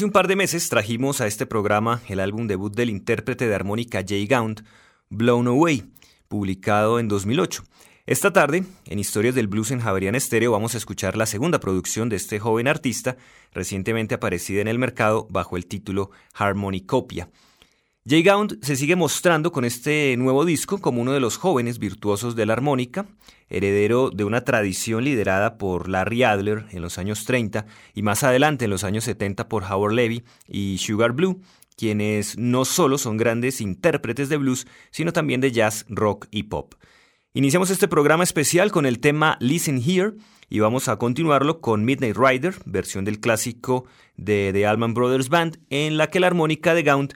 Hace un par de meses trajimos a este programa el álbum debut del intérprete de armónica Jay Gaunt, Blown Away, publicado en 2008. Esta tarde, en Historias del Blues en Javerian Estéreo, vamos a escuchar la segunda producción de este joven artista, recientemente aparecida en el mercado bajo el título Harmonicopia. Jay Gaunt se sigue mostrando con este nuevo disco como uno de los jóvenes virtuosos de la armónica, heredero de una tradición liderada por Larry Adler en los años 30 y más adelante en los años 70 por Howard Levy y Sugar Blue, quienes no solo son grandes intérpretes de blues, sino también de jazz, rock y pop. Iniciamos este programa especial con el tema Listen Here y vamos a continuarlo con Midnight Rider, versión del clásico de The Allman Brothers Band, en la que la armónica de Gaunt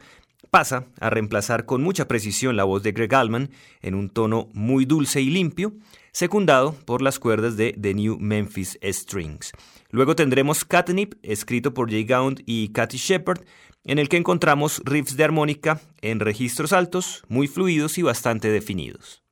pasa a reemplazar con mucha precisión la voz de Greg Allman en un tono muy dulce y limpio, secundado por las cuerdas de The New Memphis Strings. Luego tendremos Catnip, escrito por Jay Gaunt y Cathy Shepard, en el que encontramos riffs de armónica en registros altos, muy fluidos y bastante definidos.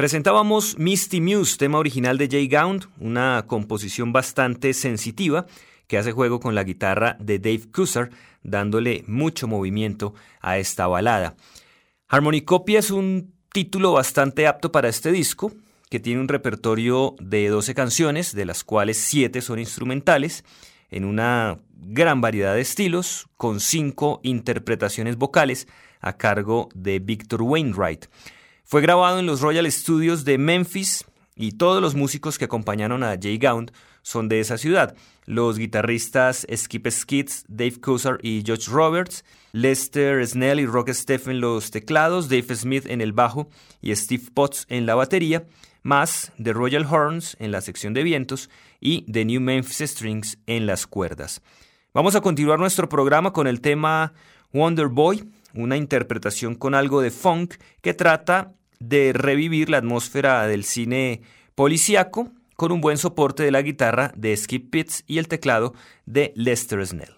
Presentábamos Misty Muse, tema original de Jay Gound, una composición bastante sensitiva que hace juego con la guitarra de Dave Cusser, dándole mucho movimiento a esta balada. Harmonicopia es un título bastante apto para este disco, que tiene un repertorio de 12 canciones, de las cuales 7 son instrumentales, en una gran variedad de estilos, con 5 interpretaciones vocales a cargo de Victor Wainwright. Fue grabado en los Royal Studios de Memphis y todos los músicos que acompañaron a Jay Gound son de esa ciudad. Los guitarristas Skip Skits, Dave Cussar y George Roberts, Lester Snell y Rock Stephen los teclados, Dave Smith en el bajo y Steve Potts en la batería, más The Royal Horns en la sección de vientos y The New Memphis Strings en las cuerdas. Vamos a continuar nuestro programa con el tema Wonder Boy, una interpretación con algo de funk que trata de revivir la atmósfera del cine policíaco con un buen soporte de la guitarra de Skip Pitts y el teclado de Lester Snell.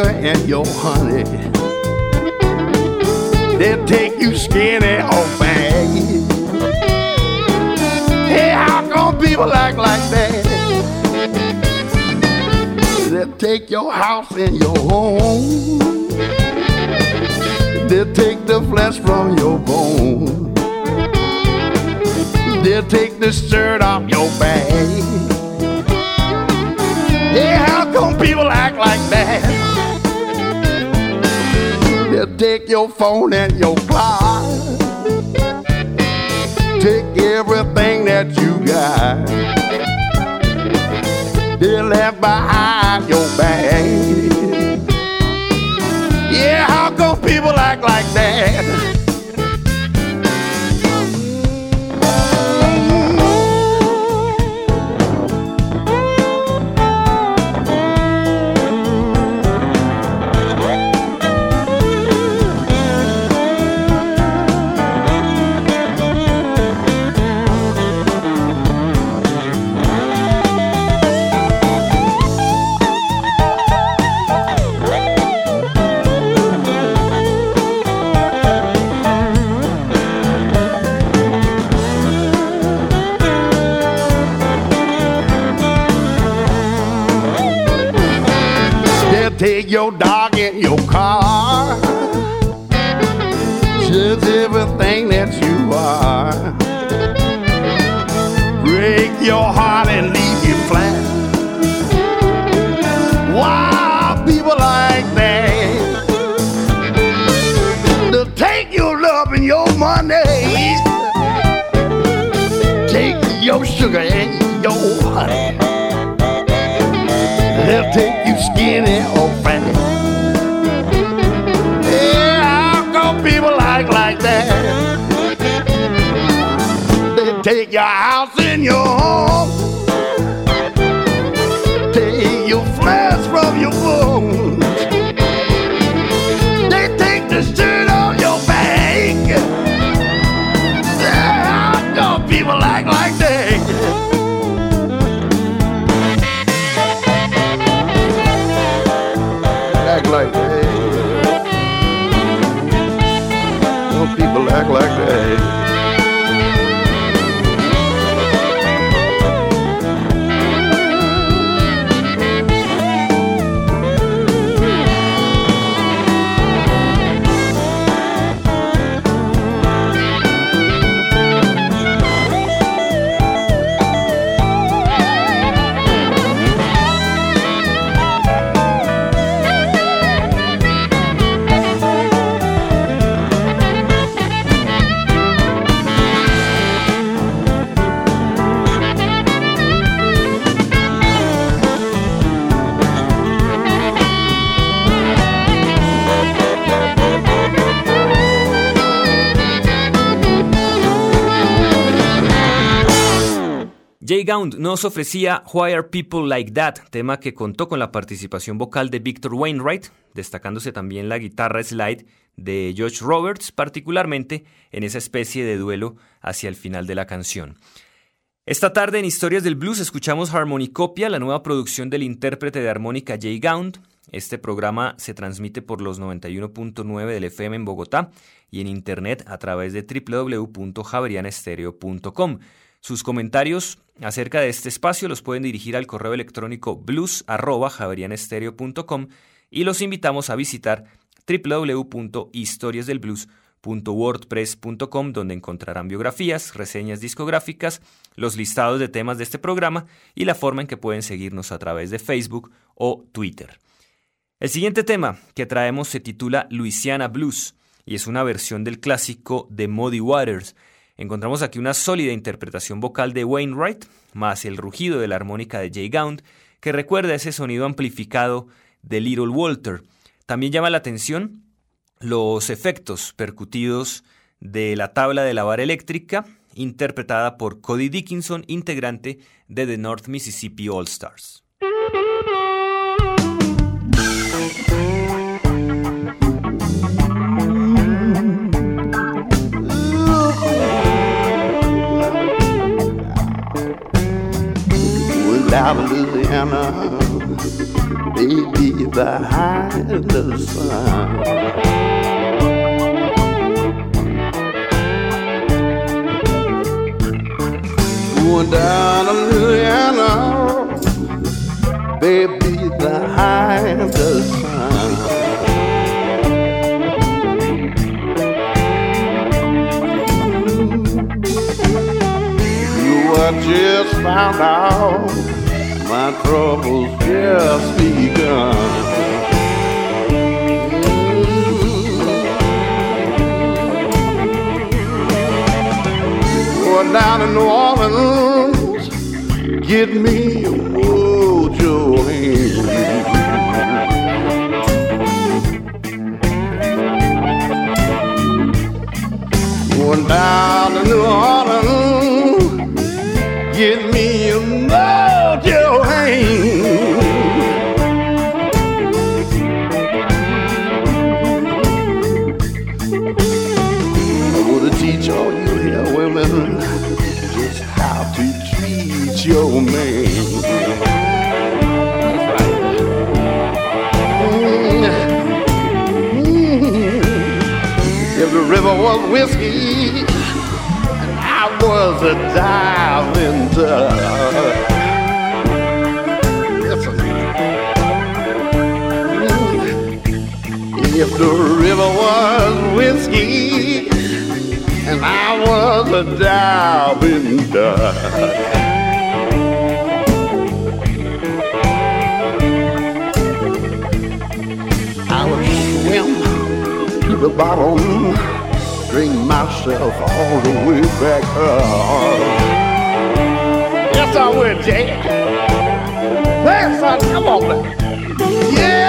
Sugar and your honey. They'll take you skinny or baggy. Hey, how come people act like that? They'll take your house and your home. They'll take the flesh from your bone. They'll take the shirt off your back. Yeah, how come people act like that? He'll take your phone and your clock. Take everything that you got. They left behind your bag. Yeah, how come people act like that? Car. Just everything that you are. Break your heart and leave you flat. Why people like that? They'll take your love and your money. Take your sugar and your honey. They'll take you skinny or fatty. Take your house and your home. Take your flesh from your bones. They take the shirt off your back. How come people like like that? act like that. Some people act like Jay Gound nos ofrecía Why Are People Like That, tema que contó con la participación vocal de Victor Wainwright, destacándose también la guitarra slide de George Roberts, particularmente en esa especie de duelo hacia el final de la canción. Esta tarde en Historias del Blues escuchamos Harmonicopia, la nueva producción del intérprete de armónica Jay Gound. Este programa se transmite por los 91.9 del FM en Bogotá y en internet a través de www.javerianestereo.com. Sus comentarios acerca de este espacio los pueden dirigir al correo electrónico blues.javerianestereo.com y los invitamos a visitar www.historiasdelblues.wordpress.com donde encontrarán biografías, reseñas discográficas, los listados de temas de este programa y la forma en que pueden seguirnos a través de Facebook o Twitter. El siguiente tema que traemos se titula Louisiana Blues y es una versión del clásico de Muddy Waters, Encontramos aquí una sólida interpretación vocal de Wainwright, más el rugido de la armónica de Jay Gound, que recuerda ese sonido amplificado de Little Walter. También llama la atención los efectos percutidos de la tabla de la vara eléctrica, interpretada por Cody Dickinson, integrante de The North Mississippi All Stars. Of Louisiana, baby, behind the sun. Going down to Louisiana, baby, behind the sun. I just found out my troubles just begun. down in New Orleans, get me a mojo hand. Going down to New Orleans, get me a mojo hand. I would teach all you here women just how to treat your man. If the river was whiskey, and I was a diving duck. If the river was whiskey, and I was a diving duck. I would swim to the bottom, drink myself all the way back up. Yes, I would, Jay. Yes, I, come on. Yeah, yeah.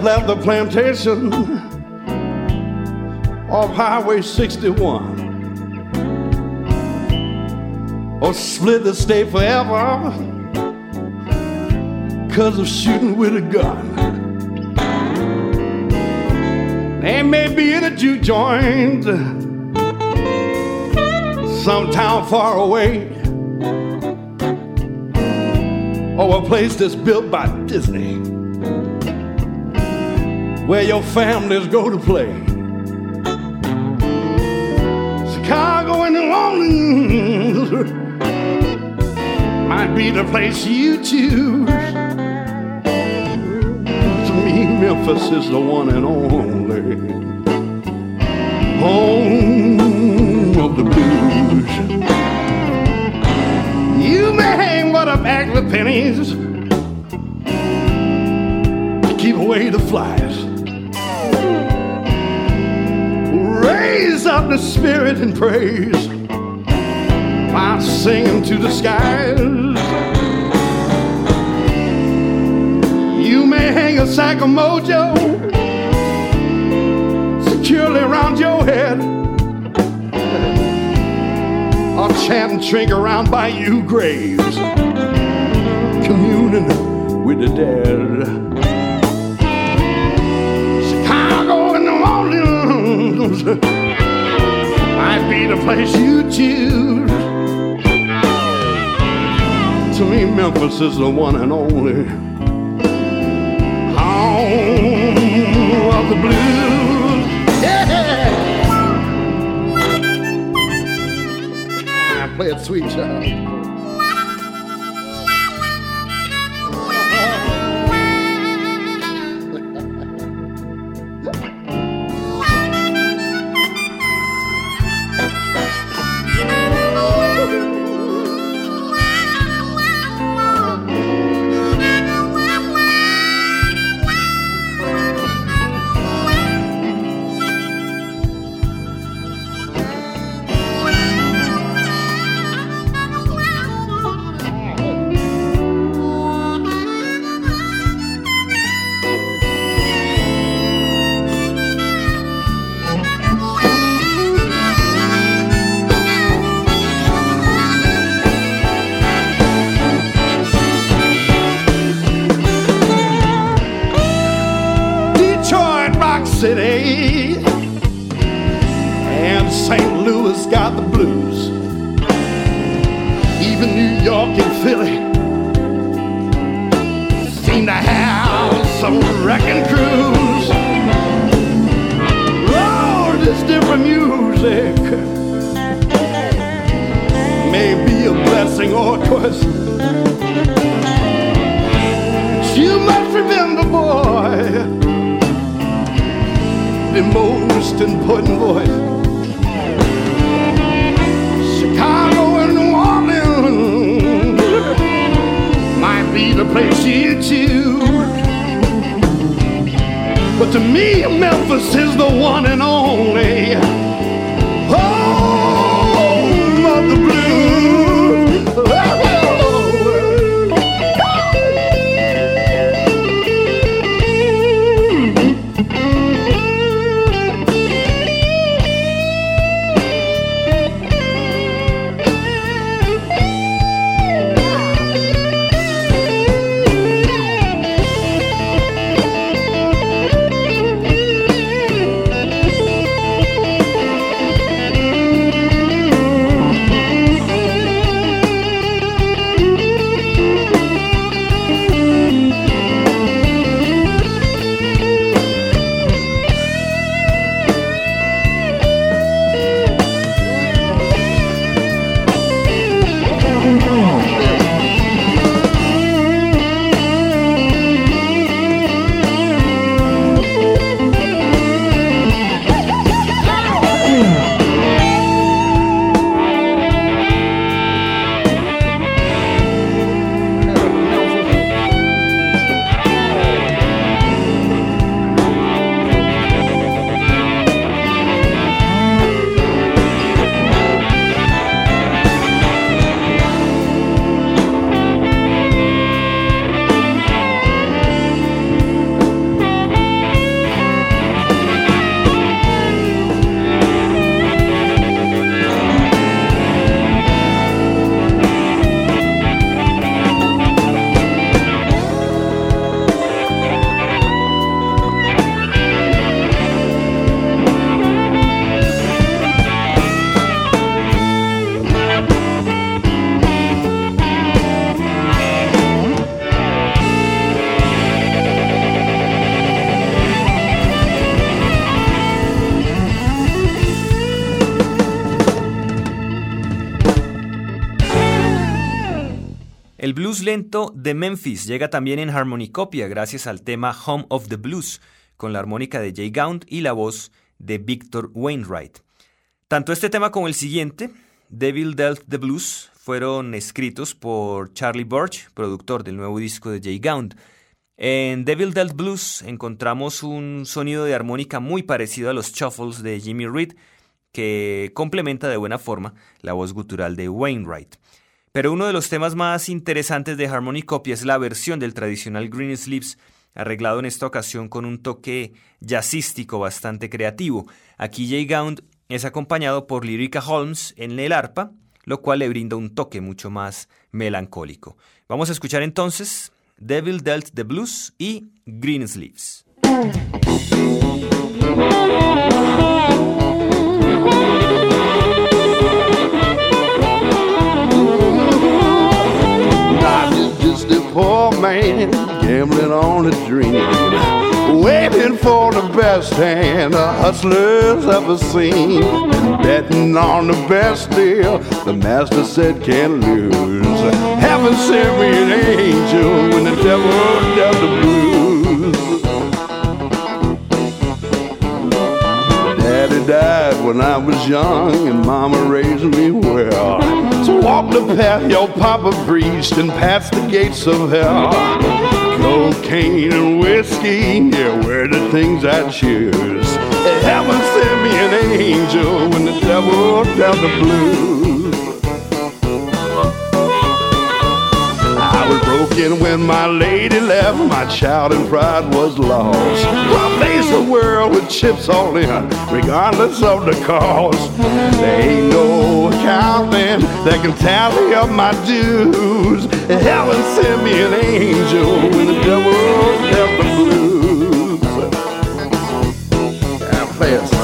Have left the plantation off Highway 61 or split the state forever because of shooting with a gun. They may be in a juke joint some town far away or a place that's built by Disney where your families go to play. Chicago and New Orleans might be the place you choose. To me, Memphis is the one and only home of the blues. You may hang what a bag of pennies to keep away the flies. Raise up the spirit and praise while singing to the skies. You may hang a sack of mojo securely around your head. Or chant and drink around by you graves, communing with the dead. Mornings might be the place you choose. To me, Memphis is the one and only home of the blues. Yeah. Ah, play it sweet, child. El blues lento de Memphis llega también en Harmonicopia gracias al tema Home of the Blues, con la armónica de Jay Gaunt y la voz de Victor Wainwright. Tanto este tema como el siguiente, Devil Dealt the Blues, fueron escritos por Charlie Birch, productor del nuevo disco de Jay Gaunt. En Devil Dealt Blues encontramos un sonido de armónica muy parecido a los shuffles de Jimmy Reed, que complementa de buena forma la voz gutural de Wainwright. Pero uno de los temas más interesantes de Harmony Copy es la versión del tradicional Green Sleeves arreglado en esta ocasión con un toque jazzístico bastante creativo. Aquí Jay Gound es acompañado por Lyrica Holmes en el arpa, lo cual le brinda un toque mucho más melancólico. Vamos a escuchar entonces Devil Dealt the Blues y Green Sleeves. Poor man gambling on a dream, waiting for the best hand a hustler's ever seen, betting on the best deal the master said can't lose. Heaven sent me an angel when the devil dealt the blues. Died when I was young, and Mama raised me well. So walk the path your papa preached and past the gates of hell. Cocaine and whiskey, yeah, were the things I choose. Heaven sent me an angel when the devil dealt the blues. Broken when my lady left. My child and pride was lost. I face the world with chips all in, regardless of the cost. There ain't no accountant that can tally up my dues. Heaven sent me an angel when the devil left the blues. Yeah, play it,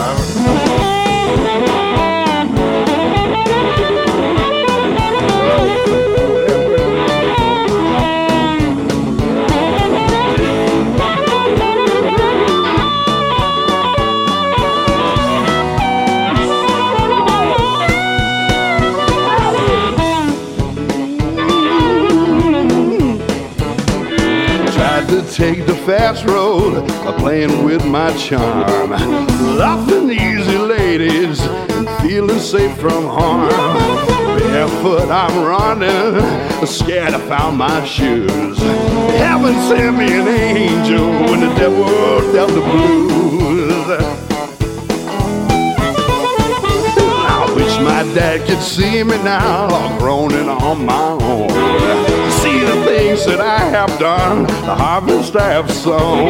take the fast road, playing with my charm. Laughing easy ladies feeling safe from harm. Barefoot I'm running, scared I found my shoes. Heaven sent me an angel when the devil dealt the blues. I wish my dad could see me now, all on my own see the things that I have done, the harvest I have sown.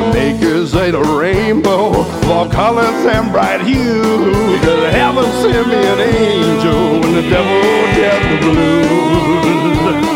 The makers ain't a rainbow, fall colors and bright hues. Cause heaven sent me an angel when the devil dealt the blues.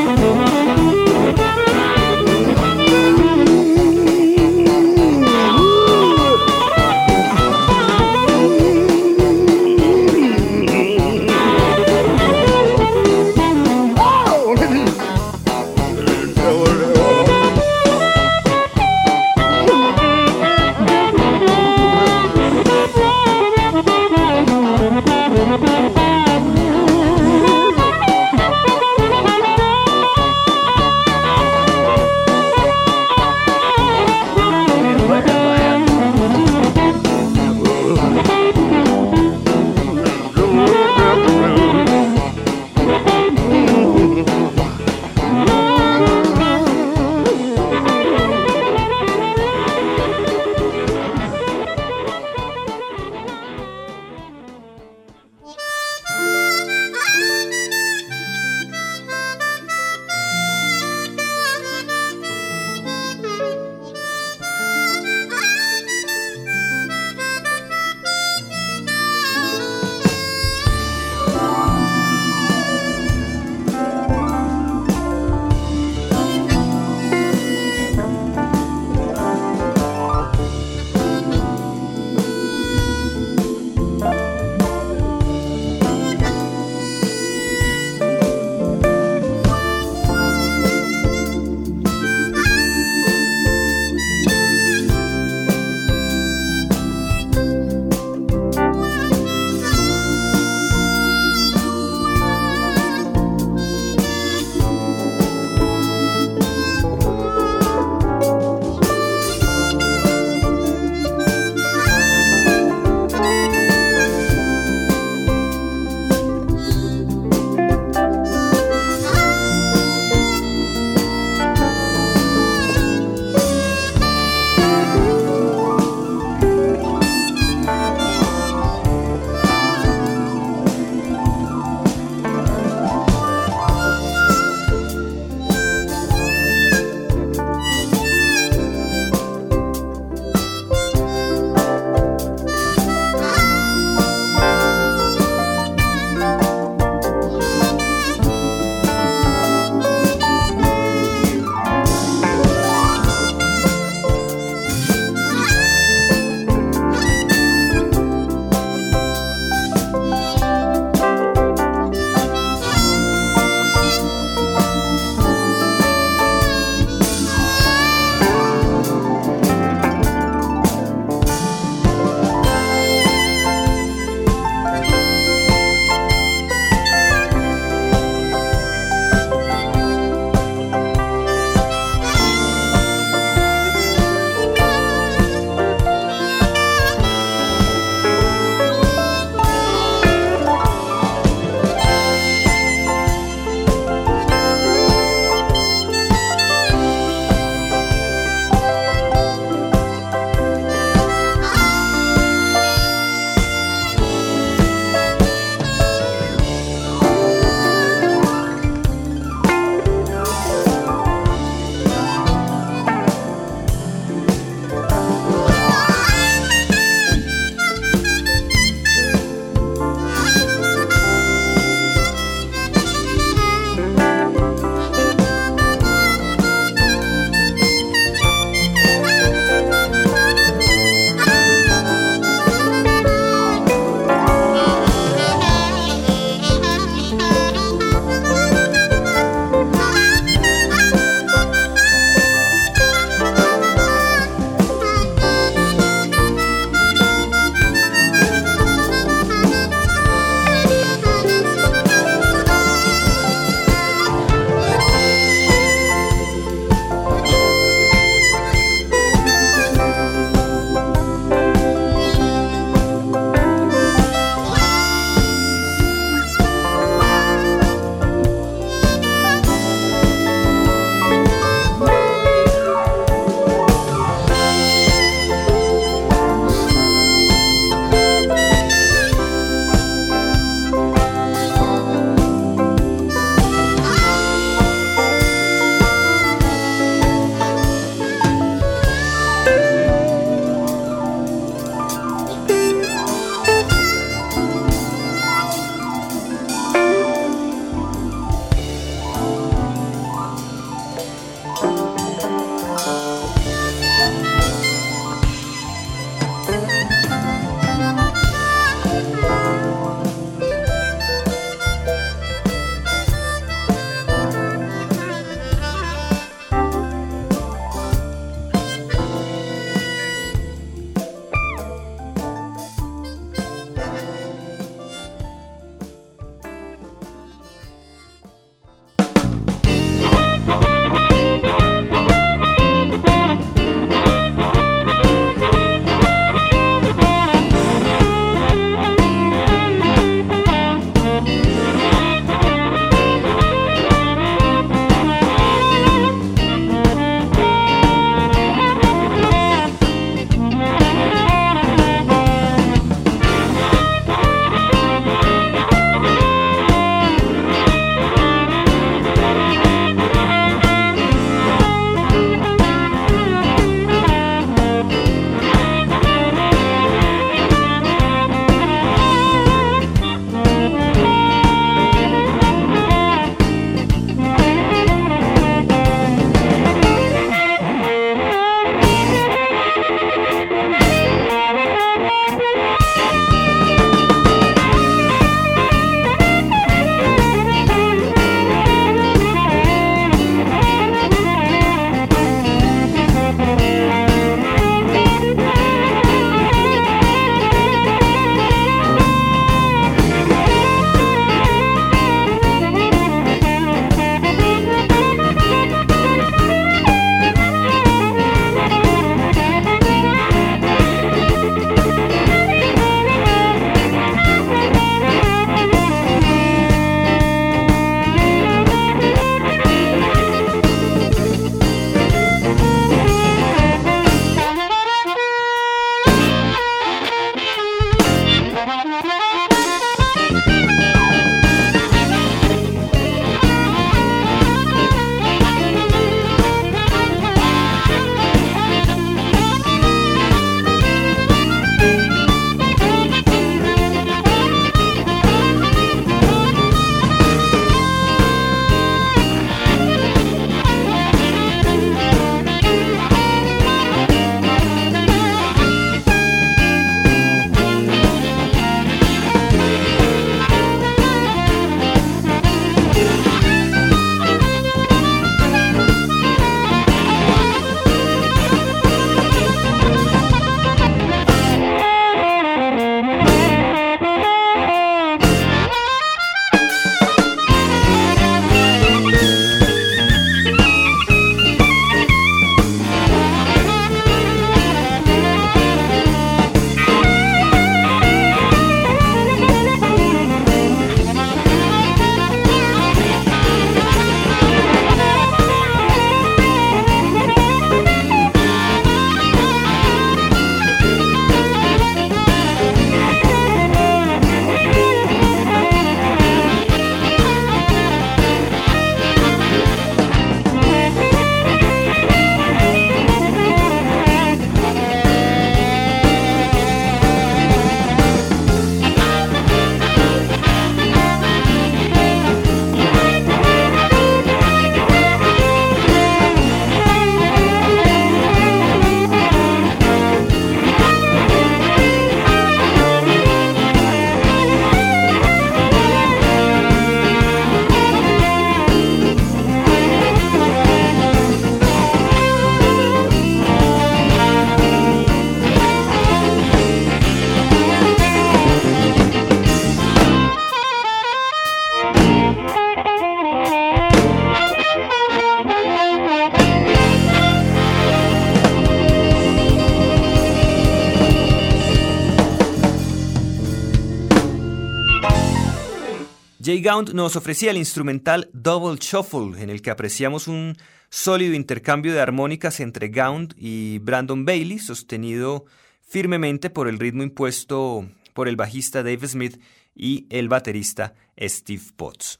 Gaunt nos ofrecía el instrumental Double Shuffle, en el que apreciamos un sólido intercambio de armónicas entre Gaunt y Brandon Bailey, sostenido firmemente por el ritmo impuesto por el bajista Dave Smith y el baterista Steve Potts.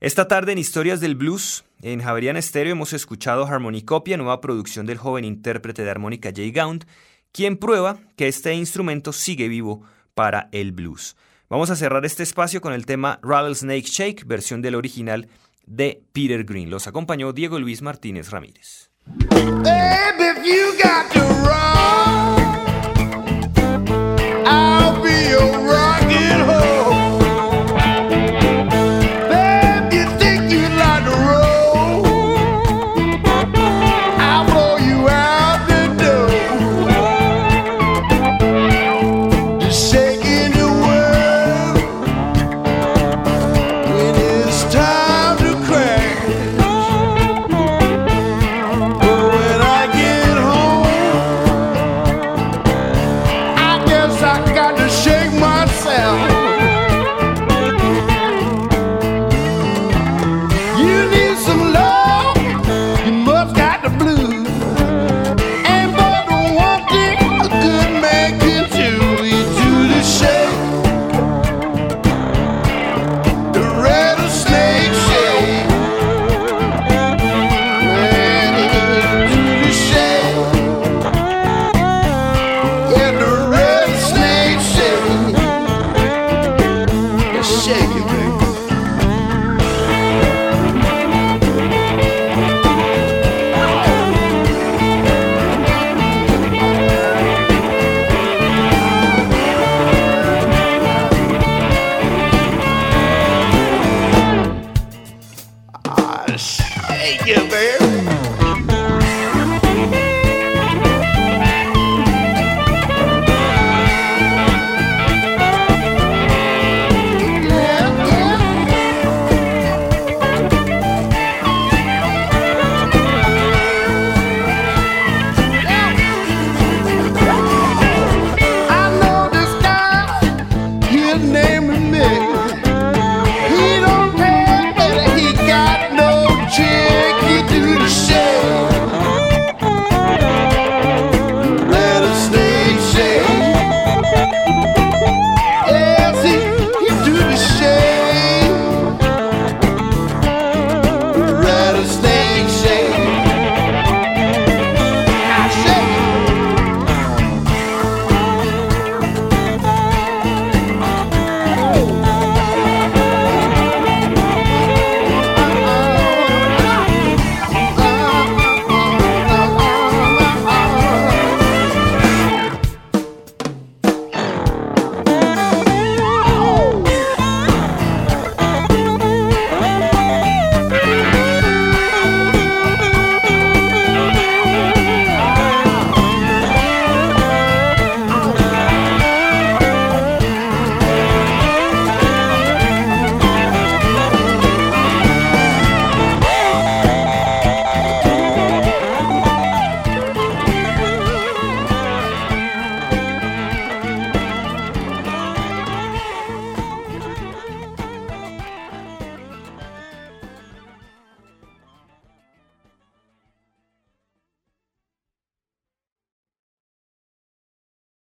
Esta tarde en Historias del Blues, en Javerian Stereo hemos escuchado Harmonicopia, nueva producción del joven intérprete de armónica Jay Gaunt, quien prueba que este instrumento sigue vivo para el blues. Vamos a cerrar este espacio con el tema Rattlesnake Shake, versión del original de Peter Green. Los acompañó Diego Luis Martínez Ramírez.